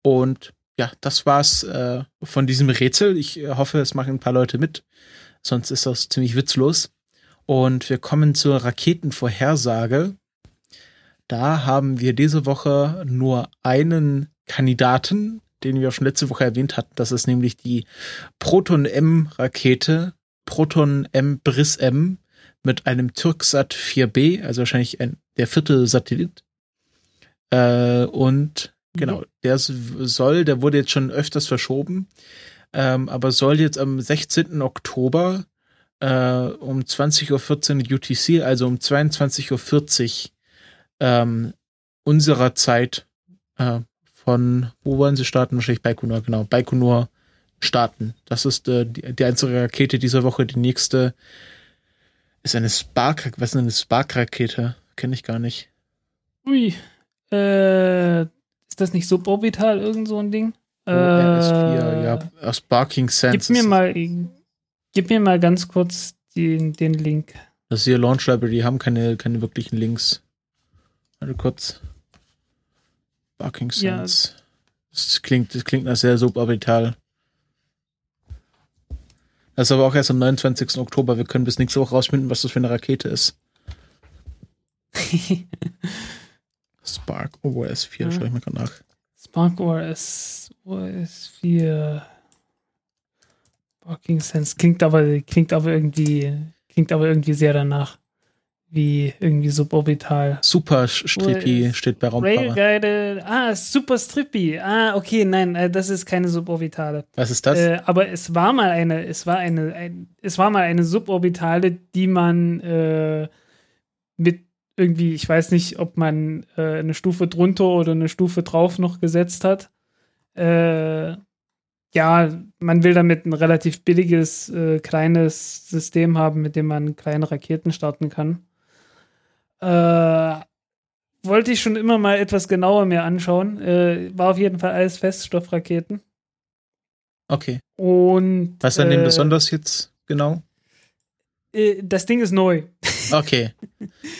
und ja, das war's äh, von diesem Rätsel. Ich äh, hoffe, es machen ein paar Leute mit. Sonst ist das ziemlich witzlos. Und wir kommen zur Raketenvorhersage. Da haben wir diese Woche nur einen Kandidaten, den wir auch schon letzte Woche erwähnt hatten. Das ist nämlich die Proton-M-Rakete, Proton-M Briss M mit einem Türksat 4B, also wahrscheinlich ein, der vierte Satellit. Äh, und Genau, der soll, der wurde jetzt schon öfters verschoben, ähm, aber soll jetzt am 16. Oktober äh, um 20.14 Uhr UTC, also um 22.40 Uhr ähm, unserer Zeit äh, von, wo wollen sie starten? Wahrscheinlich Baikonur, genau, Baikonur starten. Das ist äh, die, die einzige Rakete dieser Woche. Die nächste ist eine Spark, was ist eine Spark-Rakete? Kenne ich gar nicht. Ui, äh, ist das nicht suborbital, irgend so ein Ding? Oh, RS4, ja, aus Barking Sands. Gib mir mal, gib mir mal ganz kurz den, den Link. Das ist hier Launch Library, die haben keine, keine wirklichen Links. Warte kurz. Barking Sands. Ja. Das klingt, das klingt nach sehr suborbital. Das ist aber auch erst am 29. Oktober. Wir können bis nächste Woche rausfinden, was das für eine Rakete ist. [laughs] Spark OS 4, ja. schaue ich mir gerade nach. Spark OS, OS 4. Barking Sense klingt aber, klingt aber irgendwie, klingt aber irgendwie sehr danach. Wie irgendwie suborbital. Super Strippy steht bei Raumfahrer. Railguide, ah, Super Strippy. Ah, okay, nein, äh, das ist keine suborbitale. Was ist das? Äh, aber es war mal eine, es war eine, ein, es war mal eine suborbitale, die man äh, mit irgendwie, ich weiß nicht, ob man äh, eine Stufe drunter oder eine Stufe drauf noch gesetzt hat. Äh, ja, man will damit ein relativ billiges, äh, kleines System haben, mit dem man kleine Raketen starten kann. Äh, wollte ich schon immer mal etwas genauer mir anschauen. Äh, war auf jeden Fall alles Feststoffraketen. Okay. Und. Was an dem äh, besonders jetzt genau? das Ding ist neu. [laughs] Okay.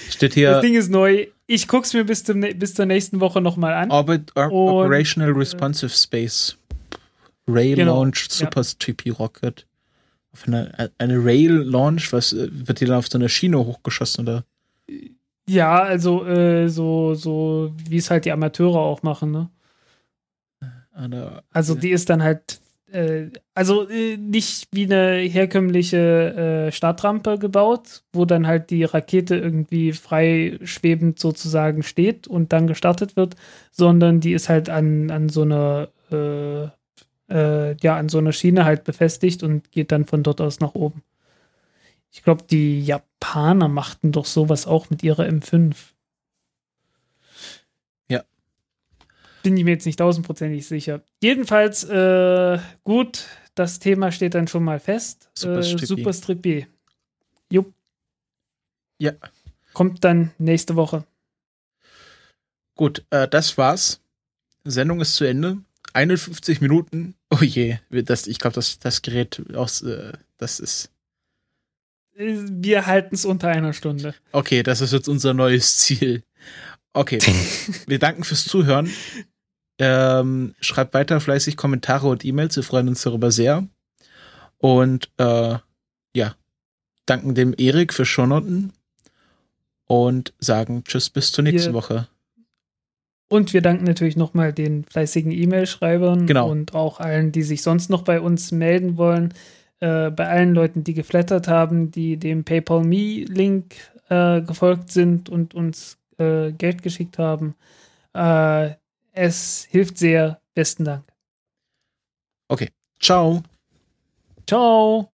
Steht hier. Das Ding ist neu. Ich guck's mir bis, zum, bis zur nächsten Woche nochmal an. Orbit Or Operational Responsive Space. Rail genau, Launch Super ja. TP Rocket. Auf eine, eine Rail Launch, was wird die dann auf so einer Schiene hochgeschossen oder? Ja, also äh, so, so wie es halt die Amateure auch machen, ne? Also die ist dann halt äh, also äh, nicht wie eine herkömmliche äh, Startrampe gebaut, wo dann halt die Rakete irgendwie frei schwebend sozusagen steht und dann gestartet wird, sondern die ist halt an, an so einer äh, äh, ja, an so einer Schiene halt befestigt und geht dann von dort aus nach oben. Ich glaube, die Japaner machten doch sowas auch mit ihrer M5. bin ich mir jetzt nicht tausendprozentig sicher. Jedenfalls, äh, gut, das Thema steht dann schon mal fest. Super. Äh, Super Strippy. Jupp. Ja. Kommt dann nächste Woche. Gut, äh, das war's. Sendung ist zu Ende. 51 Minuten. Oh je, das, ich glaube, das, das Gerät aus, äh, das ist. Wir halten es unter einer Stunde. Okay, das ist jetzt unser neues Ziel. Okay. [laughs] Wir danken fürs Zuhören. Ähm, schreibt weiter fleißig Kommentare und E-Mails. Wir freuen uns darüber sehr. Und äh, ja, danken dem Erik für Shownoten und sagen Tschüss bis zur nächsten Wir- Woche. Und wir danken natürlich nochmal den fleißigen E-Mail-Schreibern Genau. und auch allen, die sich sonst noch bei uns melden wollen. Äh, bei allen Leuten, die geflattert haben, die dem PayPal Me-Link äh, gefolgt sind und uns äh, Geld geschickt haben. Äh, es hilft sehr. Besten Dank. Okay, ciao. Ciao.